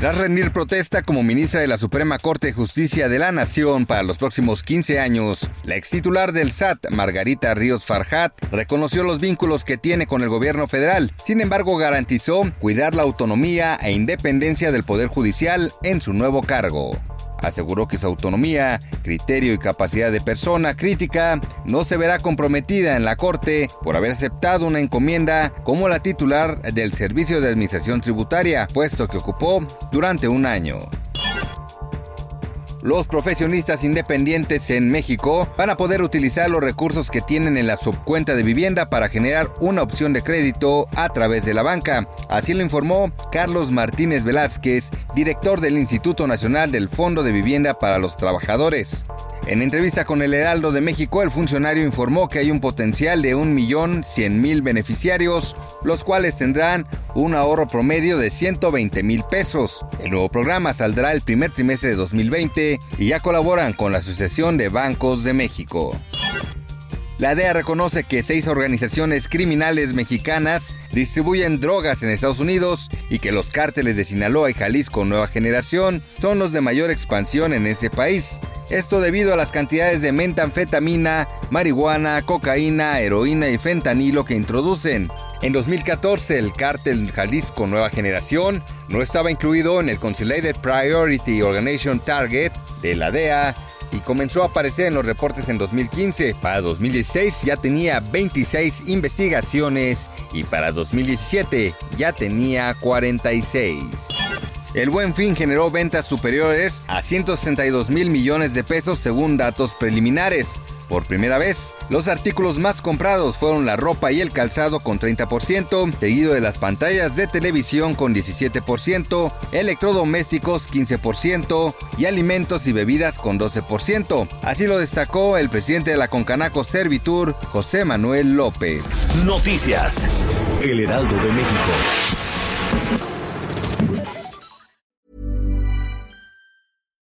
Tras rendir protesta como ministra de la Suprema Corte de Justicia de la Nación para los próximos 15 años, la ex titular del SAT, Margarita Ríos Farjat, reconoció los vínculos que tiene con el gobierno federal. Sin embargo, garantizó cuidar la autonomía e independencia del Poder Judicial en su nuevo cargo. Aseguró que su autonomía, criterio y capacidad de persona crítica no se verá comprometida en la Corte por haber aceptado una encomienda como la titular del Servicio de Administración Tributaria, puesto que ocupó durante un año. Los profesionistas independientes en México van a poder utilizar los recursos que tienen en la subcuenta de vivienda para generar una opción de crédito a través de la banca. Así lo informó Carlos Martínez Velázquez, director del Instituto Nacional del Fondo de Vivienda para los Trabajadores. En entrevista con el Heraldo de México, el funcionario informó que hay un potencial de 1.100.000 beneficiarios, los cuales tendrán un ahorro promedio de 120 mil pesos. El nuevo programa saldrá el primer trimestre de 2020 y ya colaboran con la Asociación de Bancos de México. La DEA reconoce que seis organizaciones criminales mexicanas distribuyen drogas en Estados Unidos y que los cárteles de Sinaloa y Jalisco Nueva Generación son los de mayor expansión en ese país. Esto debido a las cantidades de metanfetamina, marihuana, cocaína, heroína y fentanilo que introducen. En 2014, el cártel Jalisco Nueva Generación no estaba incluido en el Consolidated Priority Organization Target de la DEA y comenzó a aparecer en los reportes en 2015. Para 2016 ya tenía 26 investigaciones y para 2017 ya tenía 46. El buen fin generó ventas superiores a 162 mil millones de pesos según datos preliminares. Por primera vez, los artículos más comprados fueron la ropa y el calzado con 30%, seguido de las pantallas de televisión con 17%, electrodomésticos 15% y alimentos y bebidas con 12%. Así lo destacó el presidente de la Concanaco Servitur, José Manuel López. Noticias. El Heraldo de México.